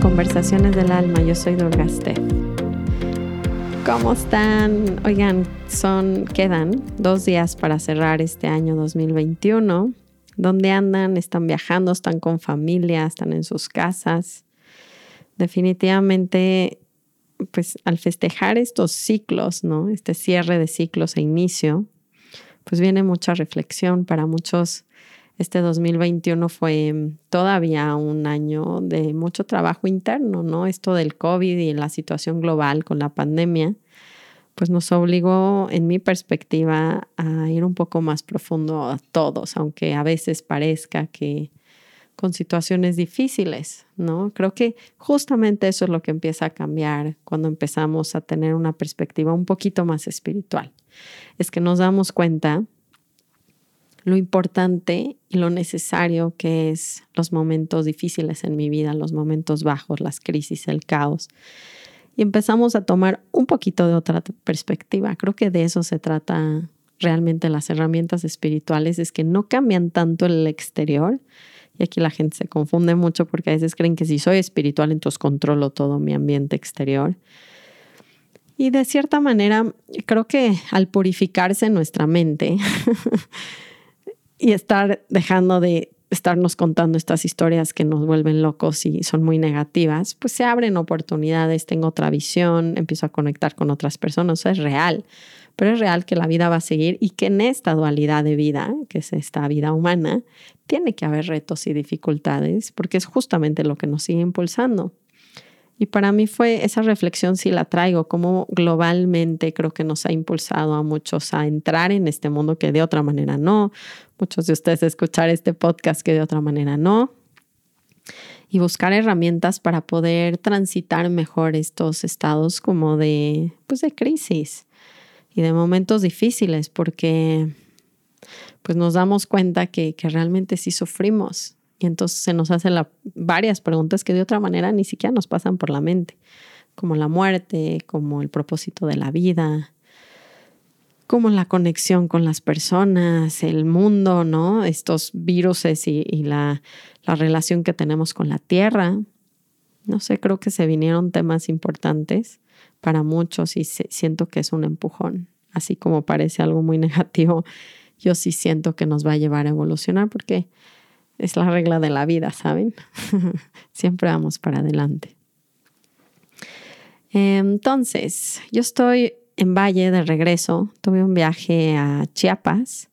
Conversaciones del Alma, yo soy Durgaste. ¿Cómo están? Oigan, son, quedan dos días para cerrar este año 2021. ¿Dónde andan? ¿Están viajando? ¿Están con familia? ¿Están en sus casas? Definitivamente, pues al festejar estos ciclos, ¿no? Este cierre de ciclos e inicio, pues viene mucha reflexión para muchos. Este 2021 fue todavía un año de mucho trabajo interno, ¿no? Esto del COVID y la situación global con la pandemia, pues nos obligó, en mi perspectiva, a ir un poco más profundo a todos, aunque a veces parezca que con situaciones difíciles, ¿no? Creo que justamente eso es lo que empieza a cambiar cuando empezamos a tener una perspectiva un poquito más espiritual. Es que nos damos cuenta lo importante y lo necesario que es los momentos difíciles en mi vida, los momentos bajos, las crisis, el caos. Y empezamos a tomar un poquito de otra perspectiva. Creo que de eso se trata realmente las herramientas espirituales, es que no cambian tanto el exterior, y aquí la gente se confunde mucho porque a veces creen que si soy espiritual, entonces controlo todo mi ambiente exterior. Y de cierta manera, creo que al purificarse nuestra mente y estar dejando de estarnos contando estas historias que nos vuelven locos y son muy negativas, pues se abren oportunidades, tengo otra visión, empiezo a conectar con otras personas, es real pero es real que la vida va a seguir y que en esta dualidad de vida, que es esta vida humana, tiene que haber retos y dificultades, porque es justamente lo que nos sigue impulsando. Y para mí fue esa reflexión, si la traigo, como globalmente creo que nos ha impulsado a muchos a entrar en este mundo que de otra manera no, muchos de ustedes escuchar este podcast que de otra manera no, y buscar herramientas para poder transitar mejor estos estados como de, pues de crisis y de momentos difíciles porque pues nos damos cuenta que, realmente sí sufrimos y entonces se nos hacen varias preguntas que de otra manera ni siquiera nos pasan por la mente, como la muerte, como el propósito de la vida, como la conexión con las personas, el mundo, ¿no? Estos virus y, la, la relación que tenemos con la tierra. No sé, creo que se vinieron temas importantes para muchos y siento que es un empujón. Así como parece algo muy negativo, yo sí siento que nos va a llevar a evolucionar porque es la regla de la vida, ¿saben? Siempre vamos para adelante. Entonces, yo estoy en Valle de regreso, tuve un viaje a Chiapas.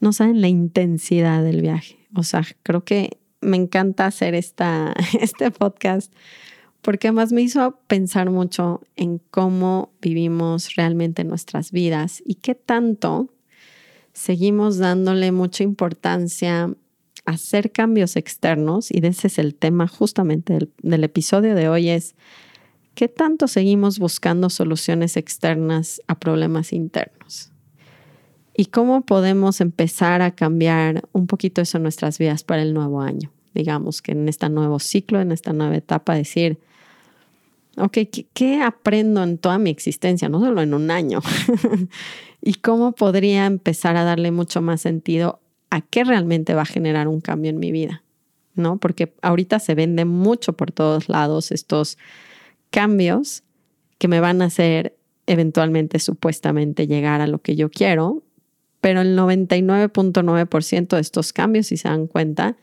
No saben la intensidad del viaje. O sea, creo que me encanta hacer esta, este podcast porque además me hizo pensar mucho en cómo vivimos realmente nuestras vidas y qué tanto seguimos dándole mucha importancia hacer cambios externos, y ese es el tema justamente del, episodio de hoy, es qué tanto seguimos buscando soluciones externas a problemas internos. Y cómo podemos empezar a cambiar un poquito eso en nuestras vidas para el nuevo año. Digamos que en este nuevo ciclo, en esta nueva etapa, decir, ok, ¿qué, aprendo en toda mi existencia, no solo en un año? y cómo podría empezar a darle mucho más sentido a qué realmente va a generar un cambio en mi vida, ¿no? Porque ahorita se vende mucho por todos lados estos cambios que me van a hacer eventualmente, supuestamente, llegar a lo que yo quiero, pero el 99.9% de estos cambios, si se dan cuenta,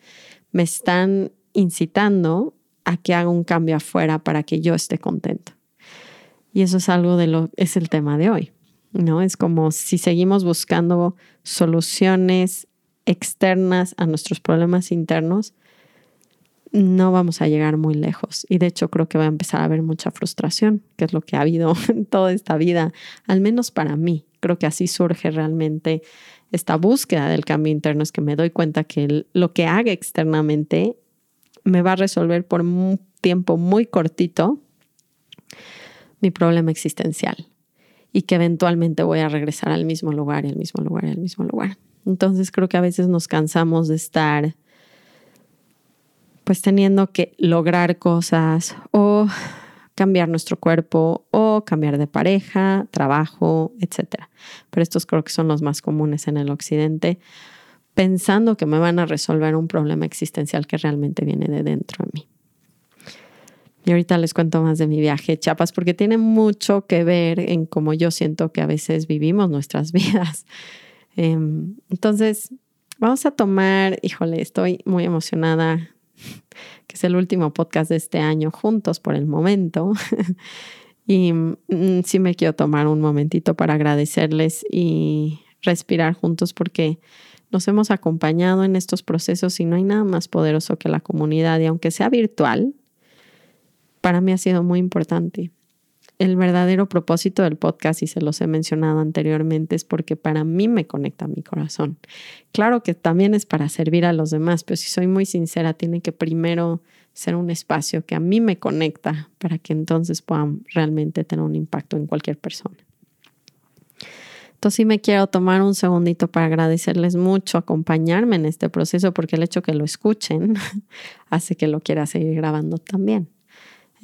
me están incitando a que haga un cambio afuera para que yo esté contento. Y eso es algo de lo, es el tema de hoy, ¿no? Es como si seguimos buscando soluciones externas a nuestros problemas internos, no vamos a llegar muy lejos. Y de hecho creo que va a empezar a haber mucha frustración, que es lo que ha habido en toda esta vida, al menos para mí. Creo que así surge realmente esta búsqueda del cambio interno, es que me doy cuenta que lo que haga externamente me va a resolver por un tiempo muy cortito mi problema existencial y que eventualmente voy a regresar al mismo lugar y al mismo lugar y al mismo lugar. Entonces creo que a veces nos cansamos de estar pues teniendo que lograr cosas o cambiar nuestro cuerpo o cambiar de pareja, trabajo, etc. Pero estos creo que son los más comunes en el occidente pensando que me van a resolver un problema existencial que realmente viene de dentro de mí. Y ahorita les cuento más de mi viaje a Chiapas porque tiene mucho que ver en cómo yo siento que a veces vivimos nuestras vidas. Em, entonces, vamos a tomar, híjole, estoy muy emocionada, que es el último podcast de este año juntos por el momento. y mm, sí me quiero tomar un momentito para agradecerles y respirar juntos porque nos hemos acompañado en estos procesos y no hay nada más poderoso que la comunidad. Y aunque sea virtual, para mí ha sido muy importante. El verdadero propósito del podcast, y se los he mencionado anteriormente, es porque para mí me conecta mi corazón. Claro que también es para servir a los demás, pero si soy muy sincera, tiene que primero ser un espacio que a mí me conecta para que entonces puedan realmente tener un impacto en cualquier persona. Entonces sí me quiero tomar un segundito para agradecerles mucho acompañarme en este proceso porque el hecho que lo escuchen hace que lo quiera seguir grabando también.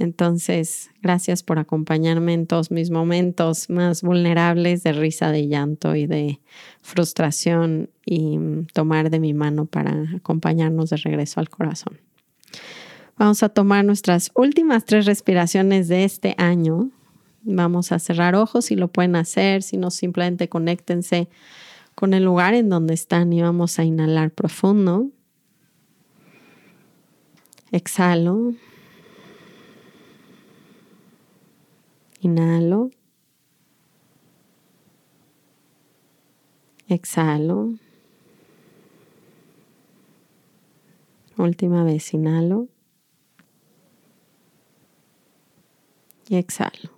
Entonces, gracias por acompañarme en todos mis momentos más vulnerables de risa, de llanto y de frustración y tomar de mi mano para acompañarnos de regreso al corazón. Vamos a tomar nuestras últimas tres respiraciones de este año. Vamos a cerrar ojos si lo pueden hacer, si no simplemente conéctense con el lugar en donde están y vamos a inhalar profundo. Exhalo. Inhalo. Exhalo. Última vez, inhalo. Y exhalo.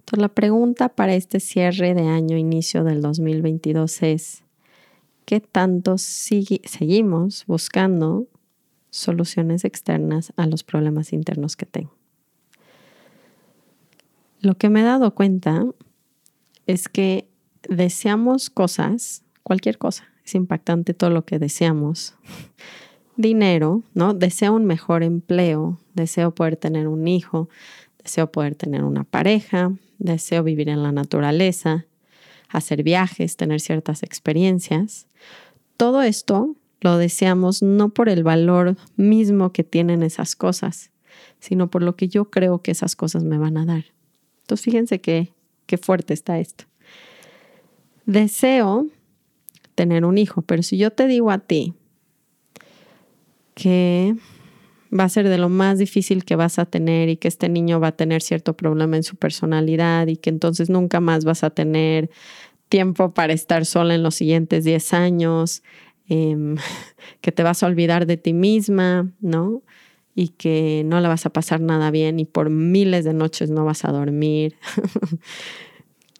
Entonces la pregunta para este cierre de año, inicio del 2022 es, ¿qué tanto seguimos buscando soluciones externas a los problemas internos que tengo. Lo que me he dado cuenta es que deseamos cosas, cualquier cosa, es impactante todo lo que deseamos. Dinero, ¿no? Deseo un mejor empleo, deseo poder tener un hijo, deseo poder tener una pareja, deseo vivir en la naturaleza, hacer viajes, tener ciertas experiencias. Todo esto lo deseamos no por el valor mismo que tienen esas cosas, sino por lo que yo creo que esas cosas me van a dar. Entonces fíjense qué, qué fuerte está esto. Deseo tener un hijo, pero si yo te digo a ti que va a ser de lo más difícil que vas a tener y que este niño va a tener cierto problema en su personalidad y que entonces nunca más vas a tener tiempo para estar sola en los siguientes 10 años Em, que te vas a olvidar de ti misma, ¿no? Y que no la vas a pasar nada bien y por miles de noches no vas a dormir.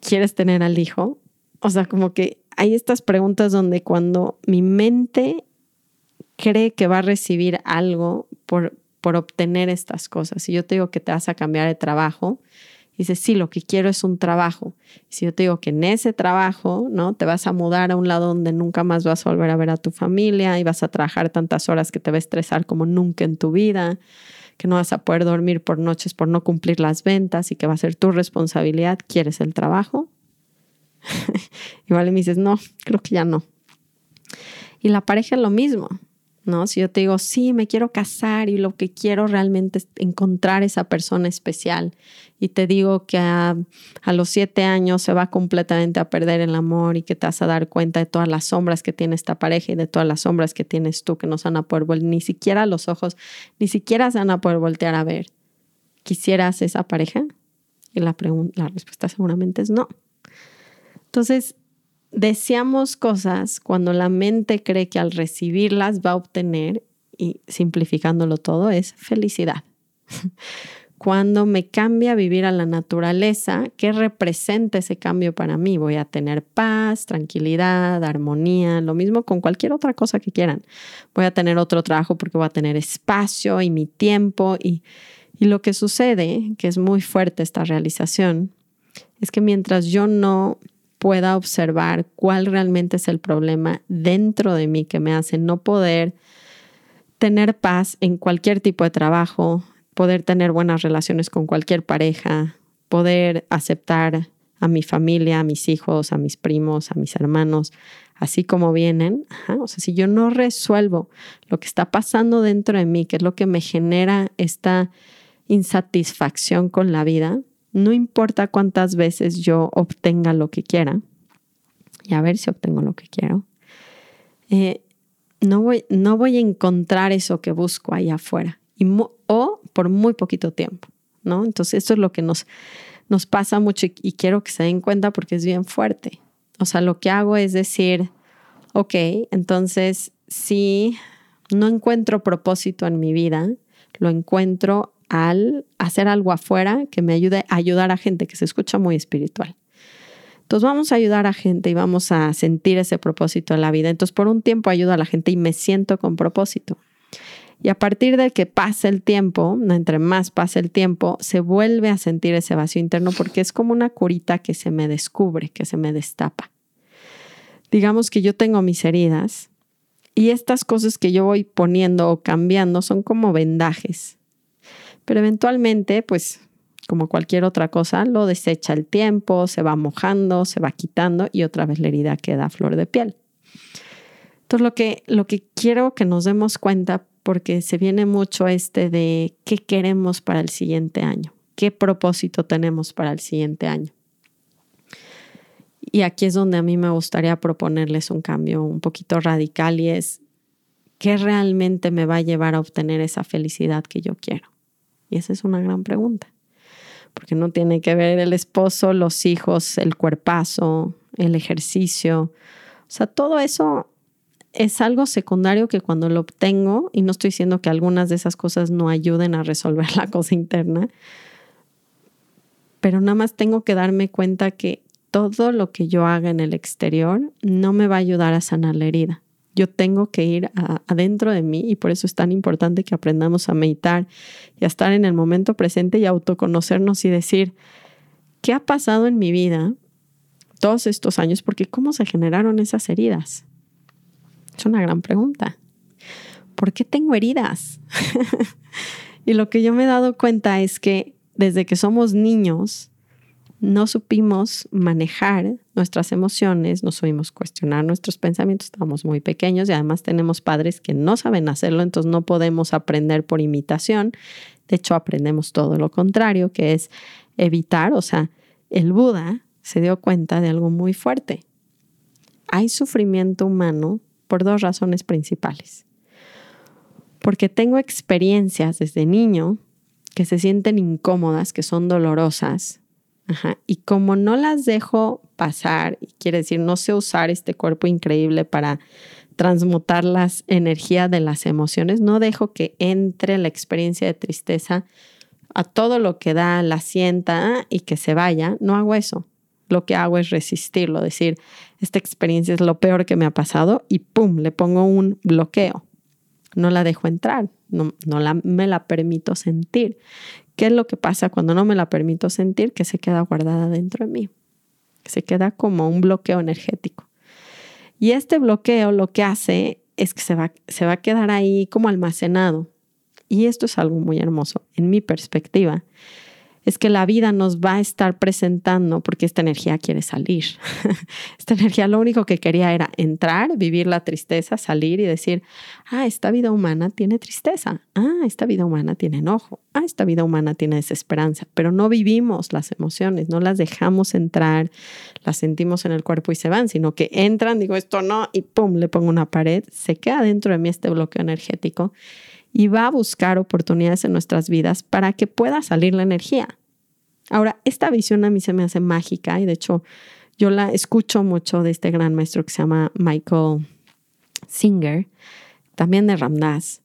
¿Quieres tener al hijo? O sea, como que hay estas preguntas donde cuando mi mente cree que va a recibir algo por, por obtener estas cosas, y yo te digo que te vas a cambiar de trabajo, dice, sí, lo que quiero es un trabajo. si yo te digo que en ese trabajo, ¿no? Te vas a mudar a un lado donde nunca más vas a volver a ver a tu familia y vas a trabajar tantas horas que te va a estresar como nunca en tu vida, que no vas a poder dormir por noches por no cumplir las ventas y que va a ser tu responsabilidad. ¿Quieres el trabajo? Igual me dices, no, creo que ya no. Y la pareja es lo mismo. ¿No? Si yo te digo, sí, me quiero casar y lo que quiero realmente es encontrar esa persona especial y te digo que a, los siete años se va completamente a perder el amor y que te vas a dar cuenta de todas las sombras que tiene esta pareja y de todas las sombras que tienes tú que no se van a poder voltear, ni siquiera los ojos, ni siquiera se van a poder voltear a ver. ¿Quisieras esa pareja? Y la, la respuesta seguramente es no. Entonces, deseamos cosas cuando la mente cree que al recibirlas va a obtener, y simplificándolo todo, es felicidad. Cuando me cambia vivir a la naturaleza, ¿qué representa ese cambio para mí? Voy a tener paz, tranquilidad, armonía, lo mismo con cualquier otra cosa que quieran. Voy a tener otro trabajo porque voy a tener espacio y mi tiempo y, y lo que sucede, que es muy fuerte esta realización, es que mientras yo no pueda observar cuál realmente es el problema dentro de mí que me hace no poder tener paz en cualquier tipo de trabajo, poder tener buenas relaciones con cualquier pareja, poder aceptar a mi familia, a mis hijos, a mis primos, a mis hermanos, así como vienen. o sea, si yo no resuelvo lo que está pasando dentro de mí, que es lo que me genera esta insatisfacción con la vida, no importa cuántas veces yo obtenga lo que quiera, y a ver si obtengo lo que quiero, eh, no, voy, no voy a encontrar eso que busco ahí afuera, y o por muy poquito tiempo, ¿no? Entonces, esto es lo que nos, nos pasa mucho y quiero que se den cuenta porque es bien fuerte. O sea, lo que hago es decir, ok, entonces si no encuentro propósito en mi vida, lo encuentro al hacer algo afuera que me ayude a ayudar a gente que se escucha muy espiritual. Entonces vamos a ayudar a gente y vamos a sentir ese propósito en la vida. Entonces por un tiempo ayudo a la gente y me siento con propósito. Y a partir de que pase el tiempo, entre más pase el tiempo, se vuelve a sentir ese vacío interno porque es como una curita que se me descubre, que se me destapa. Digamos que yo tengo mis heridas y estas cosas que yo voy poniendo o cambiando son como vendajes. Pero eventualmente, pues como cualquier otra cosa, lo desecha el tiempo, se va mojando, se va quitando y otra vez la herida queda a flor de piel. Entonces lo que, lo que quiero que nos demos cuenta porque se viene mucho este de qué queremos para el siguiente año, qué propósito tenemos para el siguiente año. Y aquí es donde a mí me gustaría proponerles un cambio un poquito radical y es qué realmente me va a llevar a obtener esa felicidad que yo quiero. Y esa es una gran pregunta, porque no tiene que ver el esposo, los hijos, el cuerpazo, el ejercicio. O sea, todo eso es algo secundario que cuando lo obtengo, y no estoy diciendo que algunas de esas cosas no ayuden a resolver la cosa interna, pero nada más tengo que darme cuenta que todo lo que yo haga en el exterior no me va a ayudar a sanar la herida. Yo tengo que ir adentro de mí y por eso es tan importante que aprendamos a meditar y a estar en el momento presente y autoconocernos y decir, ¿qué ha pasado en mi vida todos estos años? Porque ¿cómo se generaron esas heridas? Es una gran pregunta. ¿Por qué tengo heridas? y lo que yo me he dado cuenta es que desde que somos niños, no supimos manejar nuestras emociones, no supimos cuestionar nuestros pensamientos, estábamos muy pequeños y además tenemos padres que no saben hacerlo, entonces no podemos aprender por imitación. De hecho, aprendemos todo lo contrario, que es evitar, o sea, el Buda se dio cuenta de algo muy fuerte. Hay sufrimiento humano por dos razones principales. Porque tengo experiencias desde niño que se sienten incómodas, que son dolorosas, y como no las dejo pasar, quiere decir, no sé usar este cuerpo increíble para transmutar las energías de las emociones, no dejo que entre la experiencia de tristeza a todo lo que da, la sienta y que se vaya, no hago eso lo que hago es resistirlo, decir, esta experiencia es lo peor que me ha pasado y ¡pum! le pongo un bloqueo. No la dejo entrar, no, no la, me la permito sentir. ¿Qué es lo que pasa cuando no me la permito sentir? Que se queda guardada dentro de mí, se queda como un bloqueo energético. Y este bloqueo lo que hace es que se va, se va a quedar ahí como almacenado. Y esto es algo muy hermoso en mi perspectiva es que la vida nos va a estar presentando porque esta energía quiere salir. esta energía lo único que quería era entrar, vivir la tristeza, salir y decir, ah, esta vida humana tiene tristeza, ah, esta vida humana tiene enojo, ah, esta vida humana tiene desesperanza, pero no vivimos las emociones, no las dejamos entrar, las sentimos en el cuerpo y se van, sino que entran, digo esto no, y pum, le pongo una pared, se queda dentro de mí este bloqueo energético y va a buscar oportunidades en nuestras vidas para que pueda salir la energía. Ahora, esta visión a mí se me hace mágica y de hecho yo la escucho mucho de este gran maestro que se llama Michael Singer, también de Ramdas.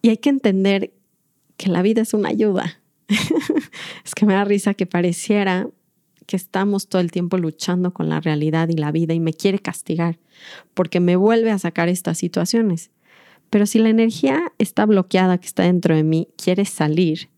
Y hay que entender que la vida es una ayuda. es que me da risa que pareciera que estamos todo el tiempo luchando con la realidad y la vida y me quiere castigar porque me vuelve a sacar estas situaciones. Pero si la energía está bloqueada que está dentro de mí quiere salir,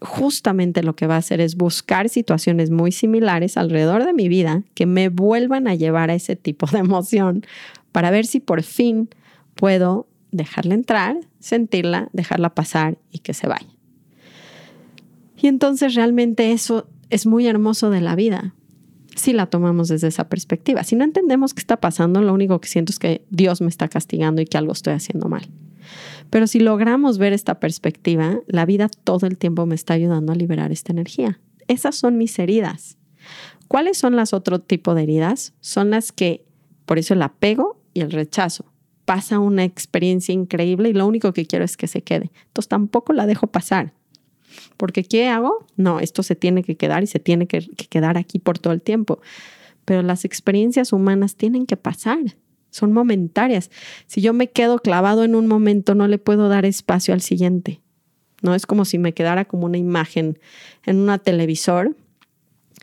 justamente lo que va a hacer es buscar situaciones muy similares alrededor de mi vida que me vuelvan a llevar a ese tipo de emoción para ver si por fin puedo dejarla entrar, sentirla, dejarla pasar y que se vaya. Y entonces realmente eso es muy hermoso de la vida. Si la tomamos desde esa perspectiva. Si no entendemos qué está pasando, lo único que siento es que Dios me está castigando y que algo estoy haciendo mal. Pero si logramos ver esta perspectiva, la vida todo el tiempo me está ayudando a liberar esta energía. Esas son mis heridas. ¿Cuáles son las otro tipo de heridas? Son las que, por eso el apego y el rechazo. Pasa una experiencia increíble y lo único que quiero es que se quede. Entonces tampoco la dejo pasar. Porque ¿qué hago? No, esto se tiene que quedar y se tiene que, quedar aquí por todo el tiempo. Pero las experiencias humanas tienen que pasar, son momentarias. Si yo me quedo clavado en un momento, no le puedo dar espacio al siguiente. No es como si me quedara como una imagen en una televisor,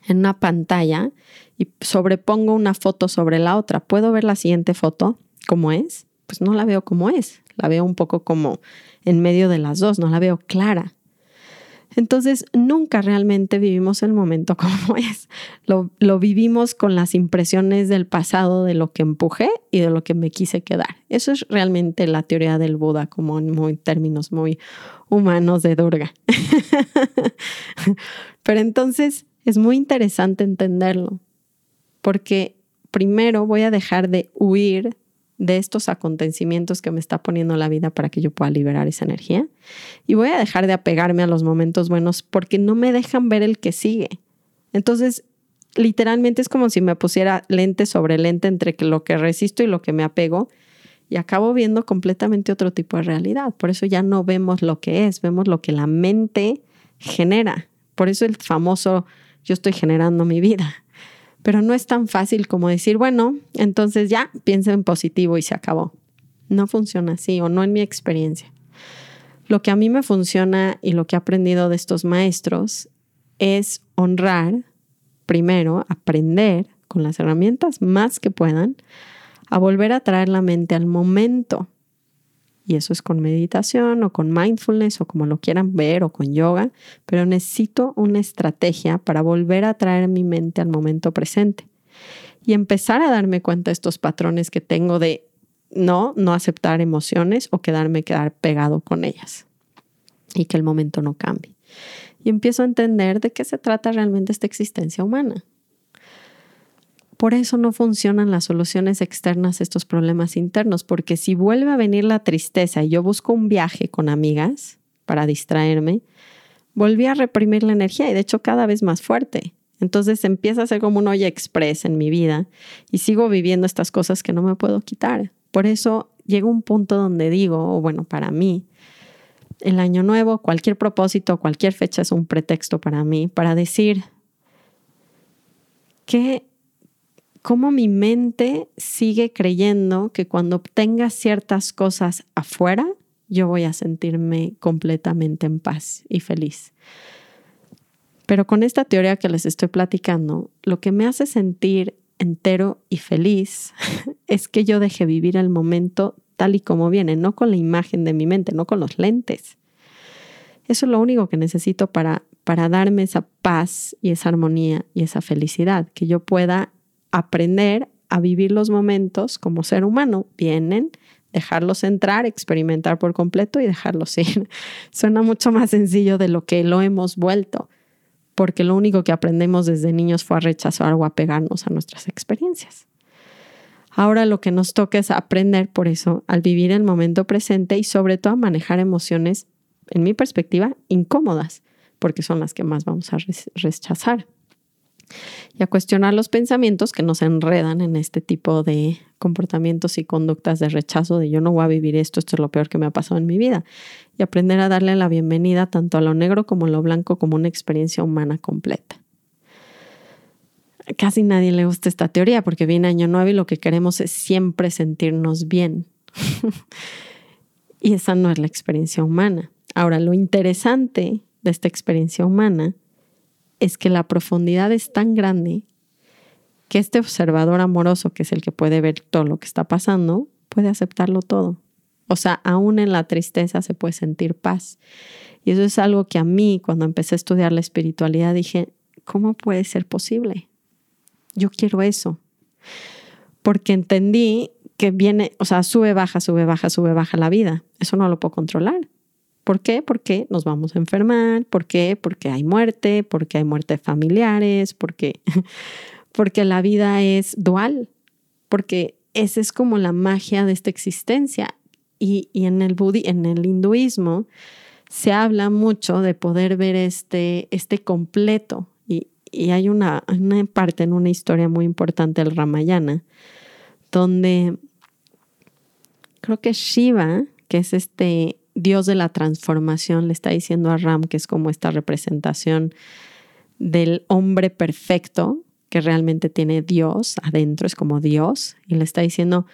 en una pantalla, y sobrepongo una foto sobre la otra. ¿Puedo ver la siguiente foto como es? Pues no la veo como es, la veo un poco como en medio de las dos, no la veo clara. Entonces, nunca realmente vivimos el momento como es. Lo, vivimos con las impresiones del pasado, de lo que empujé y de lo que me quise quedar. Eso es realmente la teoría del Buda, como en muy, términos muy humanos de Durga. Pero entonces es muy interesante entenderlo, porque primero voy a dejar de huir de estos acontecimientos que me está poniendo la vida para que yo pueda liberar esa energía. Y voy a dejar de apegarme a los momentos buenos porque no me dejan ver el que sigue. Entonces, literalmente es como si me pusiera lente sobre lente entre lo que resisto y lo que me apego y acabo viendo completamente otro tipo de realidad. Por eso ya no vemos lo que es, vemos lo que la mente genera. Por eso el famoso yo estoy generando mi vida. Pero no es tan fácil como decir, bueno, entonces ya piensa en positivo y se acabó. No funciona así o no en mi experiencia. Lo que a mí me funciona y lo que he aprendido de estos maestros es honrar, primero, aprender con las herramientas más que puedan, a volver a traer la mente al momento y eso es con meditación o con mindfulness o como lo quieran ver o con yoga, pero necesito una estrategia para volver a traer mi mente al momento presente y empezar a darme cuenta de estos patrones que tengo de no, no aceptar emociones o quedarme quedar pegado con ellas y que el momento no cambie. Y empiezo a entender de qué se trata realmente esta existencia humana. Por eso no funcionan las soluciones externas a estos problemas internos, porque si vuelve a venir la tristeza y yo busco un viaje con amigas para distraerme, volví a reprimir la energía y de hecho cada vez más fuerte. Entonces empieza a ser como un olla express en mi vida y sigo viviendo estas cosas que no me puedo quitar. Por eso llega un punto donde digo, o bueno, para mí, el año nuevo, cualquier propósito, cualquier fecha es un pretexto para mí para decir que cómo mi mente sigue creyendo que cuando obtenga ciertas cosas afuera, yo voy a sentirme completamente en paz y feliz. Pero con esta teoría que les estoy platicando, lo que me hace sentir entero y feliz es que yo deje vivir el momento tal y como viene, no con la imagen de mi mente, no con los lentes. Eso es lo único que necesito para, para darme esa paz y esa armonía y esa felicidad, que yo pueda aprender a vivir los momentos como ser humano. Vienen, dejarlos entrar, experimentar por completo y dejarlos ir. Suena mucho más sencillo de lo que lo hemos vuelto, porque lo único que aprendemos desde niños fue a rechazar o a pegarnos a nuestras experiencias. Ahora lo que nos toca es aprender por eso al vivir el momento presente y sobre todo a manejar emociones, en mi perspectiva, incómodas, porque son las que más vamos a rechazar y a cuestionar los pensamientos que nos enredan en este tipo de comportamientos y conductas de rechazo de yo no voy a vivir esto, esto es lo peor que me ha pasado en mi vida y aprender a darle la bienvenida tanto a lo negro como a lo blanco como una experiencia humana completa. Casi nadie le gusta esta teoría porque viene año nuevo y lo que queremos es siempre sentirnos bien. y esa no es la experiencia humana. Ahora, lo interesante de esta experiencia humana es que la profundidad es tan grande que este observador amoroso, que es el que puede ver todo lo que está pasando, puede aceptarlo todo. O sea, aún en la tristeza se puede sentir paz. Y eso es algo que a mí, cuando empecé a estudiar la espiritualidad, dije, ¿cómo puede ser posible? Yo quiero eso. Porque entendí que viene, o sea, sube, baja, sube, baja, sube, baja la vida. Eso no lo puedo controlar. ¿Por qué? Porque nos vamos a enfermar. ¿Por qué? Porque hay muerte, porque hay muerte de familiares, porque, porque la vida es dual, porque esa es como la magia de esta existencia. Y, en, el en el hinduismo se habla mucho de poder ver este, este completo. Y, hay una, una, parte en una historia muy importante del Ramayana, donde creo que Shiva, que es este Dios de la transformación, le está diciendo a Ram, que es como esta representación del hombre perfecto, que realmente tiene Dios adentro, es como Dios, y le está diciendo,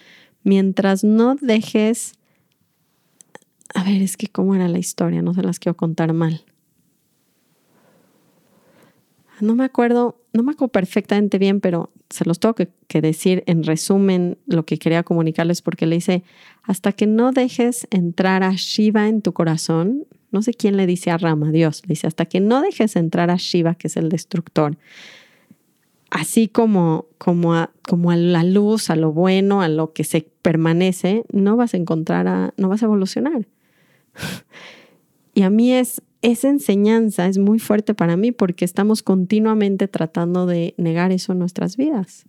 mientras no dejes, a ver, es que cómo era la historia, no se las quiero contar mal. No me acuerdo, no me acuerdo perfectamente bien, pero se los tengo que, que, decir en resumen lo que quería comunicarles porque le dice, hasta que no dejes entrar a Shiva en tu corazón, no sé quién le dice a Rama, Dios, le dice, hasta que no dejes entrar a Shiva, que es el destructor, así como, como, a, como a la luz, a lo bueno, a lo que se permanece, no vas a encontrar, a, no vas a evolucionar. y a mí es, esa enseñanza es muy fuerte para mí porque estamos continuamente tratando de negar eso en nuestras vidas.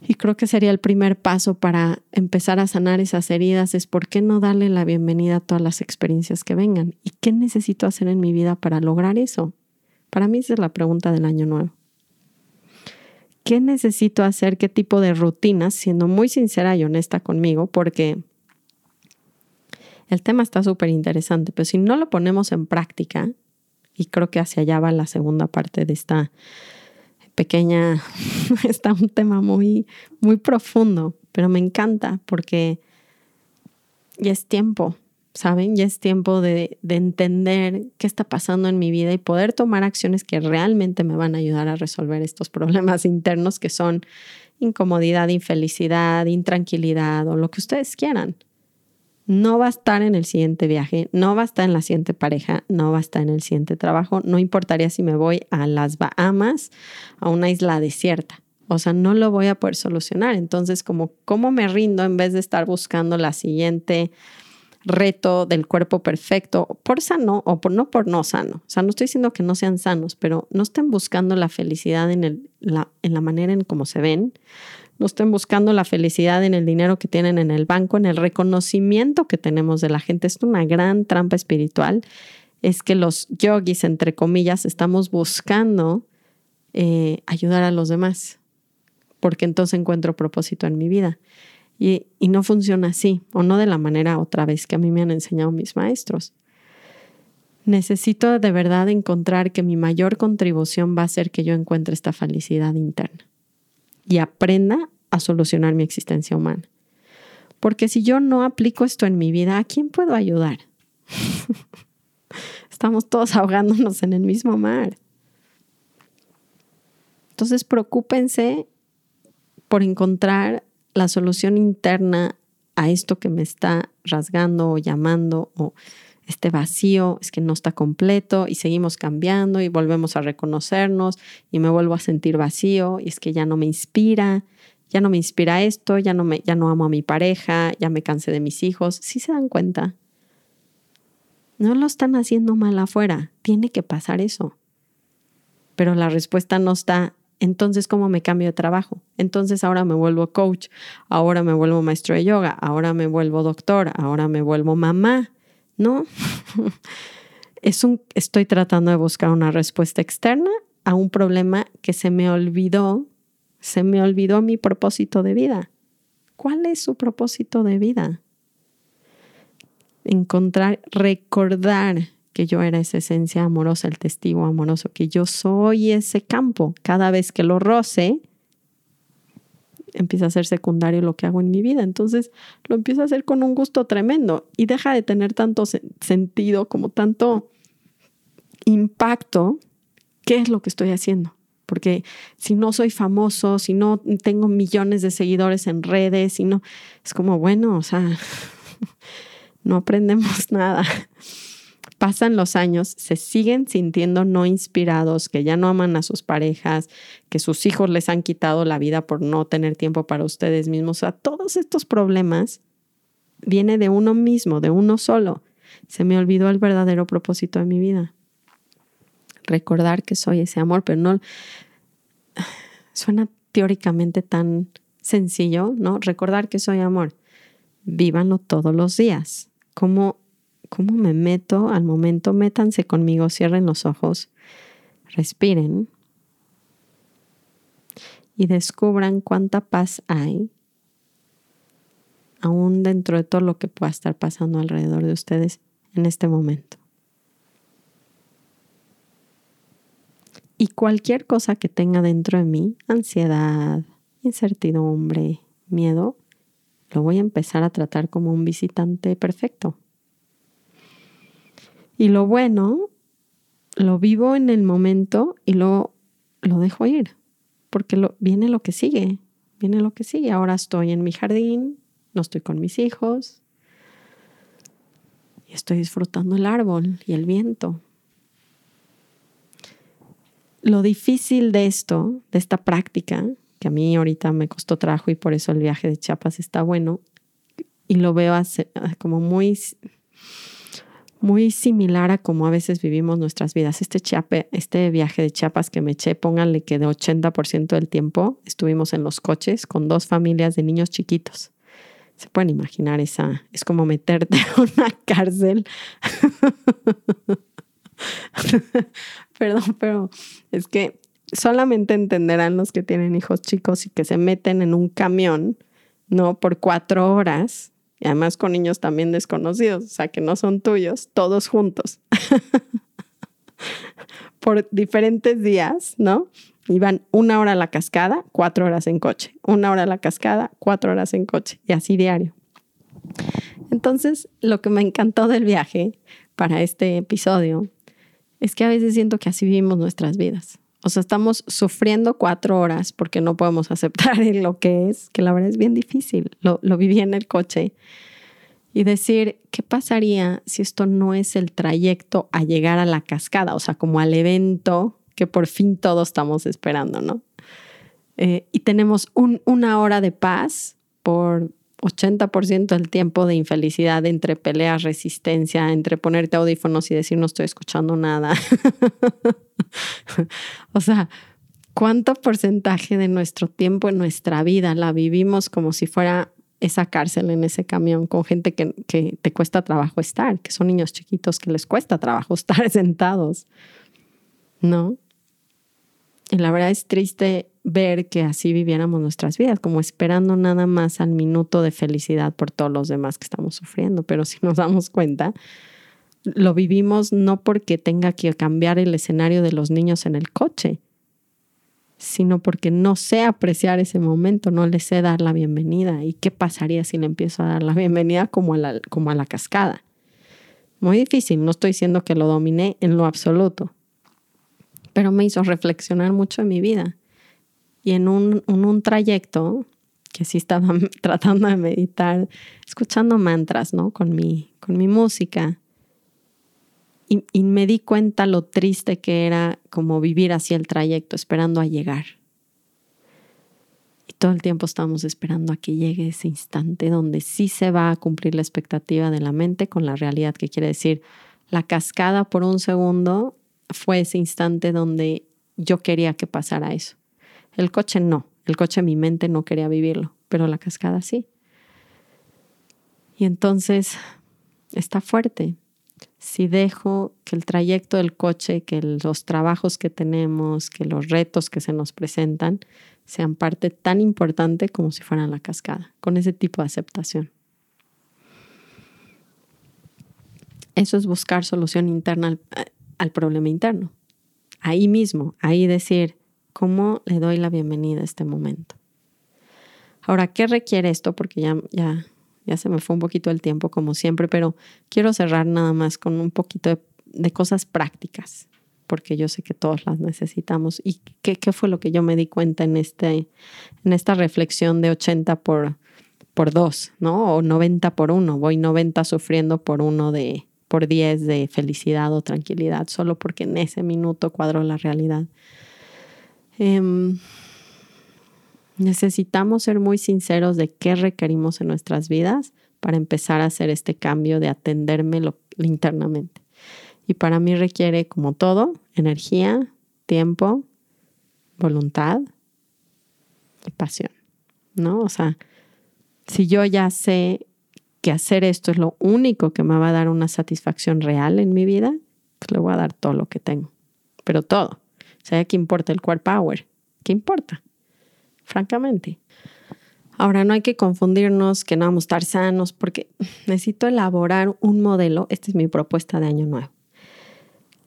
Y creo que sería el primer paso para empezar a sanar esas heridas, es por qué no darle la bienvenida a todas las experiencias que vengan. ¿Y qué necesito hacer en mi vida para lograr eso? Para mí esa es la pregunta del año nuevo. ¿Qué necesito hacer? ¿Qué tipo de rutinas? Siendo muy sincera y honesta conmigo, porque el tema está súper interesante, pero si no lo ponemos en práctica, y creo que hacia allá va la segunda parte de esta pequeña, está un tema muy, muy profundo, pero me encanta porque ya es tiempo, ¿saben? Ya es tiempo de, entender qué está pasando en mi vida y poder tomar acciones que realmente me van a ayudar a resolver estos problemas internos que son incomodidad, infelicidad, intranquilidad o lo que ustedes quieran. No va a estar en el siguiente viaje, no va a estar en la siguiente pareja, no va a estar en el siguiente trabajo, no importaría si me voy a las Bahamas, a una isla desierta. O sea, no lo voy a poder solucionar. Entonces, como, ¿cómo me rindo en vez de estar buscando la siguiente reto del cuerpo perfecto, por sano o por no por no sano. O sea, no estoy diciendo que no sean sanos, pero no estén buscando la felicidad en, la, en la manera en cómo se ven, no estén buscando la felicidad en el dinero que tienen en el banco, en el reconocimiento que tenemos de la gente. Es una gran trampa espiritual. Es que los yogis, entre comillas, estamos buscando eh, ayudar a los demás, porque entonces encuentro propósito en mi vida. Y, no funciona así, o no de la manera otra vez que a mí me han enseñado mis maestros. Necesito de verdad encontrar que mi mayor contribución va a ser que yo encuentre esta felicidad interna y aprenda a solucionar mi existencia humana. Porque si yo no aplico esto en mi vida, ¿a quién puedo ayudar? Estamos todos ahogándonos en el mismo mar. Entonces, preocúpense por encontrar la solución interna a esto que me está rasgando o llamando o este vacío es que no está completo y seguimos cambiando y volvemos a reconocernos y me vuelvo a sentir vacío y es que ya no me inspira, ya no me inspira esto, ya no me ya no amo a mi pareja, ya me cansé de mis hijos, ¿sí se dan cuenta? No lo están haciendo mal afuera, tiene que pasar eso. Pero la respuesta no está entonces, ¿cómo me cambio de trabajo? Entonces, ahora me vuelvo coach, ahora me vuelvo maestro de yoga, ahora me vuelvo doctor, ahora me vuelvo mamá. No, es un, estoy tratando de buscar una respuesta externa a un problema que se me olvidó, se me olvidó mi propósito de vida. ¿Cuál es su propósito de vida? Encontrar, recordar que yo era esa esencia amorosa, el testigo amoroso, que yo soy ese campo. Cada vez que lo roce, empieza a ser secundario lo que hago en mi vida. Entonces lo empiezo a hacer con un gusto tremendo y deja de tener tanto sentido como tanto impacto. ¿Qué es lo que estoy haciendo? Porque si no soy famoso, si no tengo millones de seguidores en redes, si no, es como, bueno, o sea, no aprendemos nada pasan los años, se siguen sintiendo no inspirados, que ya no aman a sus parejas, que sus hijos les han quitado la vida por no tener tiempo para ustedes mismos. O sea, todos estos problemas vienen de uno mismo, de uno solo. Se me olvidó el verdadero propósito de mi vida. Recordar que soy ese amor, pero no... Suena teóricamente tan sencillo, ¿no? Recordar que soy amor. Vívanlo todos los días. ¿Cómo, cómo me meto al momento? Métanse conmigo, cierren los ojos, respiren y descubran cuánta paz hay aún dentro de todo lo que pueda estar pasando alrededor de ustedes en este momento. Y cualquier cosa que tenga dentro de mí, ansiedad, incertidumbre, miedo, lo voy a empezar a tratar como un visitante perfecto. Y lo bueno, lo vivo en el momento y lo, lo dejo ir, porque lo, viene lo que sigue, viene lo que sigue. Ahora estoy en mi jardín, no estoy con mis hijos y estoy disfrutando el árbol y el viento. Lo difícil de esto, de esta práctica, que a mí ahorita me costó trabajo y por eso el viaje de Chiapas está bueno, y lo veo como muy, muy similar a como a veces vivimos nuestras vidas. Este, Chiape, este viaje de Chiapas que me eché, pónganle que de 80% del tiempo estuvimos en los coches con dos familias de niños chiquitos. Se pueden imaginar esa, es como meterte en una cárcel. Perdón, pero es que solamente entenderán los que tienen hijos chicos y que se meten en un camión, ¿no? Por cuatro horas, y además con niños también desconocidos, o sea, que no son tuyos, todos juntos, por diferentes días, ¿no? Iban una hora a la cascada, cuatro horas en coche, una hora a la cascada, cuatro horas en coche, y así diario. Entonces, lo que me encantó del viaje para este episodio es que a veces siento que así vivimos nuestras vidas. O sea, estamos sufriendo cuatro horas porque no podemos aceptar lo que es, que la verdad es bien difícil. Lo, lo viví en el coche. Y decir, ¿qué pasaría si esto no es el trayecto a llegar a la cascada? O sea, como al evento que por fin todos estamos esperando, ¿no? Eh, y tenemos una hora de paz por 80% del tiempo de infelicidad entre peleas, resistencia, entre ponerte audífonos y decir no estoy escuchando nada. o sea, ¿cuánto porcentaje de nuestro tiempo en nuestra vida la vivimos como si fuera esa cárcel en ese camión con gente que, que te cuesta trabajo estar, que son niños chiquitos que les cuesta trabajo estar sentados? ¿No? Y la verdad es triste ver que así viviéramos nuestras vidas, como esperando nada más al minuto de felicidad por todos los demás que estamos sufriendo. Pero si nos damos cuenta, lo vivimos no porque tenga que cambiar el escenario de los niños en el coche, sino porque no sé apreciar ese momento, no le sé dar la bienvenida. ¿Y qué pasaría si le empiezo a dar la bienvenida como a la, como a la cascada? Muy difícil, no estoy diciendo que lo dominé en lo absoluto, pero me hizo reflexionar mucho en mi vida. Y en un, un trayecto que sí estaba tratando de meditar, escuchando mantras, ¿no? Con mi, con mi música. Y, me di cuenta lo triste que era como vivir así el trayecto, esperando a llegar. Y todo el tiempo estamos esperando a que llegue ese instante donde sí se va a cumplir la expectativa de la mente con la realidad, que quiere decir la cascada por un segundo fue ese instante donde yo quería que pasara eso. El coche no, el coche mi mente no quería vivirlo, pero la cascada sí. Y entonces está fuerte. Si dejo que el trayecto del coche, que los trabajos que tenemos, que los retos que se nos presentan, sean parte tan importante como si fueran la cascada, con ese tipo de aceptación. Eso es buscar solución interna al problema interno. Ahí mismo, ahí decir, ¿cómo le doy la bienvenida a este momento? Ahora, ¿qué requiere esto? Porque ya, ya, ya se me fue un poquito el tiempo, como siempre, pero quiero cerrar nada más con un poquito de, cosas prácticas, porque yo sé que todos las necesitamos. ¿Y qué, qué, fue lo que yo me di cuenta en, este, en esta reflexión de 80 por, por 2, ¿no? O 90 por 1. Voy 90 sufriendo por uno de, por 10 de felicidad o tranquilidad, solo porque en ese minuto cuadró la realidad. Em, necesitamos ser muy sinceros de qué requerimos en nuestras vidas para empezar a hacer este cambio de atenderme internamente. Y para mí requiere, como todo, energía, tiempo, voluntad pasión, ¿no? O sea, si yo ya sé que hacer esto es lo único que me va a dar una satisfacción real en mi vida, pues le voy a dar todo lo que tengo, pero todo. Sea, ¿qué importa el core power? ¿Qué importa? Francamente. Ahora, no hay que confundirnos que no vamos a estar sanos porque necesito elaborar un modelo. Esta es mi propuesta de año nuevo.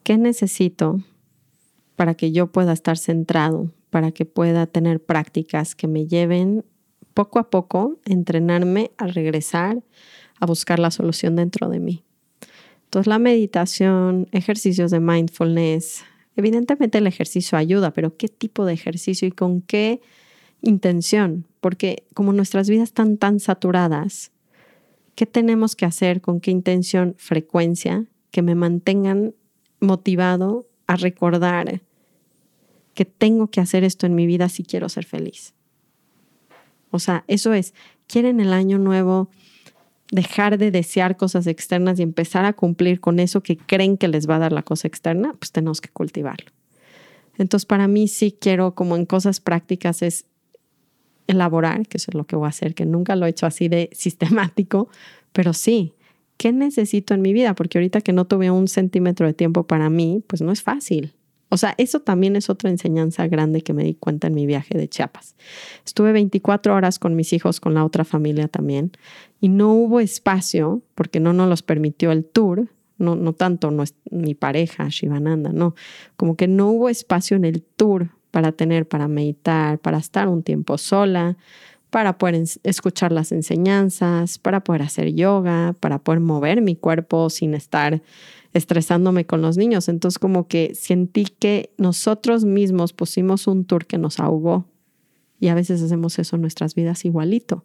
¿Qué necesito para que yo pueda estar centrado, para que pueda tener prácticas que me lleven poco a poco a entrenarme a regresar a buscar la solución dentro de mí? Entonces, la meditación, ejercicios de mindfulness, evidentemente el ejercicio ayuda, pero ¿qué tipo de ejercicio y con qué intención? porque como nuestras vidas están tan saturadas, ¿qué tenemos que hacer? ¿Con qué intención, frecuencia que me mantengan motivado a recordar que tengo que hacer esto en mi vida si quiero ser feliz? O sea, eso es, quieren el año nuevo dejar de desear cosas externas y empezar a cumplir con eso que creen que les va a dar la cosa externa, pues tenemos que cultivarlo. Entonces, para mí sí quiero, como en cosas prácticas, es elaborar, que eso es lo que voy a hacer, que nunca lo he hecho así de sistemático, pero sí, ¿qué necesito en mi vida? Porque ahorita que no tuve un centímetro de tiempo para mí, pues no es fácil. O sea, eso también es otra enseñanza grande que me di cuenta en mi viaje de Chiapas. Estuve 24 horas con mis hijos, con la otra familia también, y no hubo espacio, porque no nos los permitió el tour, no, no tanto no mi pareja, Shivananda, no, como que no hubo espacio en el tour para tener, para meditar, para estar un tiempo sola, para poder escuchar las enseñanzas, para poder hacer yoga, para poder mover mi cuerpo sin estar estresándome con los niños. Entonces como que sentí que nosotros mismos pusimos un tour que nos ahogó y a veces hacemos eso en nuestras vidas igualito.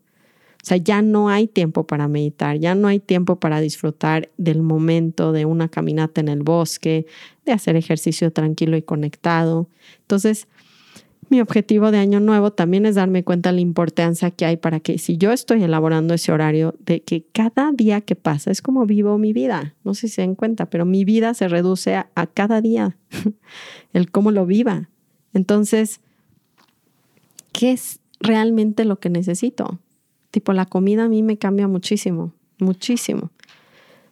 O sea, ya no hay tiempo para meditar, ya no hay tiempo para disfrutar del momento de una caminata en el bosque, de hacer ejercicio tranquilo y conectado. Entonces, mi objetivo de año nuevo también es darme cuenta de la importancia que hay para que si yo estoy elaborando ese horario, de que cada día que pasa es como vivo mi vida. No sé si se dan cuenta, pero mi vida se reduce a, a cada día, el cómo lo viva. Entonces, ¿qué es realmente lo que necesito? Tipo, la comida a mí me cambia muchísimo, muchísimo.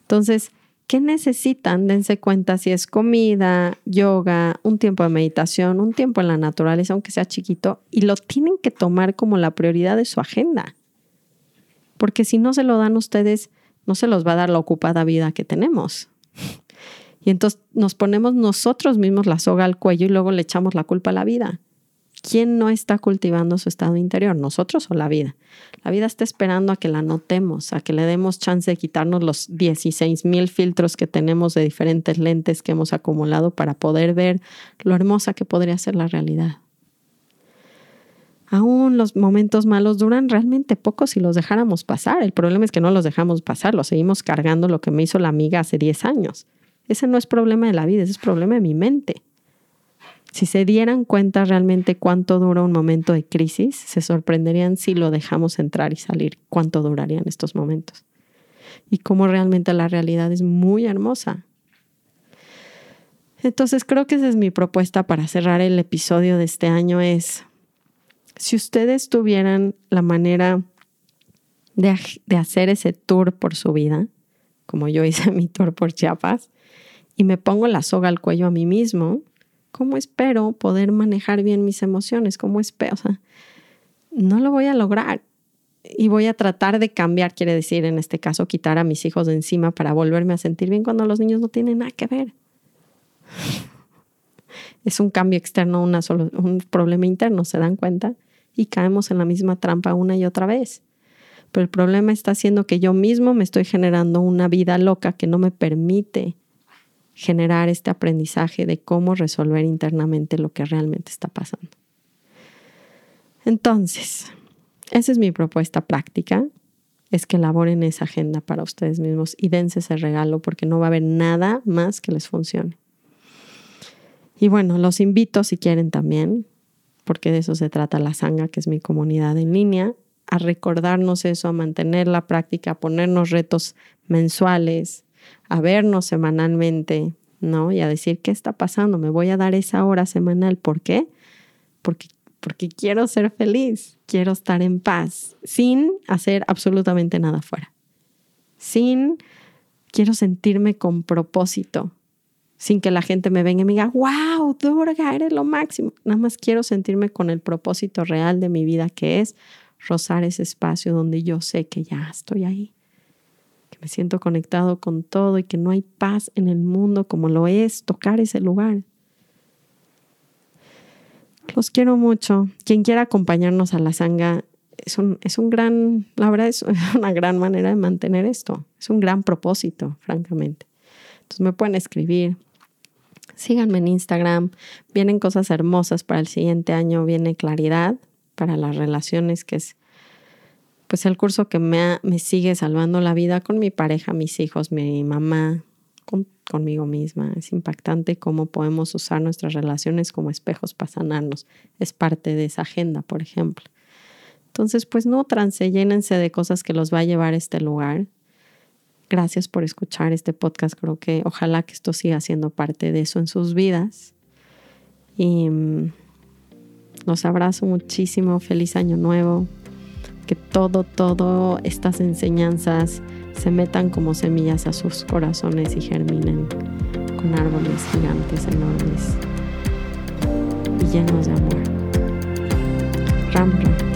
Entonces, ¿qué necesitan? Dense cuenta si es comida, yoga, un tiempo de meditación, un tiempo en la naturaleza, aunque sea chiquito, y lo tienen que tomar como la prioridad de su agenda. Porque si no se lo dan ustedes, no se los va a dar la ocupada vida que tenemos. Y entonces nos ponemos nosotros mismos la soga al cuello y luego le echamos la culpa a la vida. ¿Quién no está cultivando su estado interior? ¿Nosotros o la vida? La vida está esperando a que la notemos, a que le demos chance de quitarnos los 16 mil filtros que tenemos de diferentes lentes que hemos acumulado para poder ver lo hermosa que podría ser la realidad. Aún los momentos malos duran realmente poco si los dejáramos pasar. El problema es que no los dejamos pasar, los seguimos cargando lo que me hizo la amiga hace 10 años. Ese no es problema de la vida, ese es problema de mi mente. Si se dieran cuenta realmente cuánto dura un momento de crisis, se sorprenderían si lo dejamos entrar y salir, cuánto durarían estos momentos. Y cómo realmente la realidad es muy hermosa. Entonces creo que esa es mi propuesta para cerrar el episodio de este año es, si ustedes tuvieran la manera de, de hacer ese tour por su vida, como yo hice mi tour por Chiapas, y me pongo la soga al cuello a mí mismo, ¿cómo espero poder manejar bien mis emociones? ¿Cómo espero? O sea, no lo voy a lograr. Y voy a tratar de cambiar, quiere decir, en este caso, quitar a mis hijos de encima para volverme a sentir bien cuando los niños no tienen nada que ver. Es un cambio externo, un problema interno, ¿se dan cuenta? Y caemos en la misma trampa una y otra vez. Pero el problema está siendo que yo mismo me estoy generando una vida loca que no me permite generar este aprendizaje de cómo resolver internamente lo que realmente está pasando. Entonces, esa es mi propuesta práctica, es que elaboren esa agenda para ustedes mismos y dense ese regalo porque no va a haber nada más que les funcione. Y bueno, los invito si quieren también, porque de eso se trata la Sanga, que es mi comunidad en línea, a recordarnos eso, a mantener la práctica, a ponernos retos mensuales, a vernos semanalmente, ¿no? Y a decir, ¿qué está pasando? Me voy a dar esa hora semanal. ¿Por qué? Porque porque quiero ser feliz, quiero estar en paz, sin hacer absolutamente nada afuera. Sin, quiero sentirme con propósito, sin que la gente me venga y me diga, wow, Durga, eres lo máximo. Nada más quiero sentirme con el propósito real de mi vida, que es rozar ese espacio donde yo sé que ya estoy ahí, me siento conectado con todo y que no hay paz en el mundo como lo es tocar ese lugar. Los quiero mucho. Quien quiera acompañarnos a la sanga es un, es un gran, la verdad es una gran manera de mantener esto. Es un gran propósito, francamente. Entonces me pueden escribir, Síganme en Instagram. Vienen cosas hermosas para el siguiente año. Viene claridad para las relaciones, que es pues el curso que me, sigue salvando la vida con mi pareja, mis hijos, mi mamá, conmigo misma. Es impactante cómo podemos usar nuestras relaciones como espejos para sanarnos. Es parte de esa agenda, por ejemplo. Entonces, pues no trance, llénense de cosas que los va a llevar a este lugar. Gracias por escuchar este podcast. Creo que ojalá que esto siga siendo parte de eso en sus vidas. Y mm, los abrazo muchísimo. Feliz año nuevo. Que todo, todo estas enseñanzas se metan como semillas a sus corazones y germinen con árboles gigantes, enormes y llenos de amor. Ram, ram.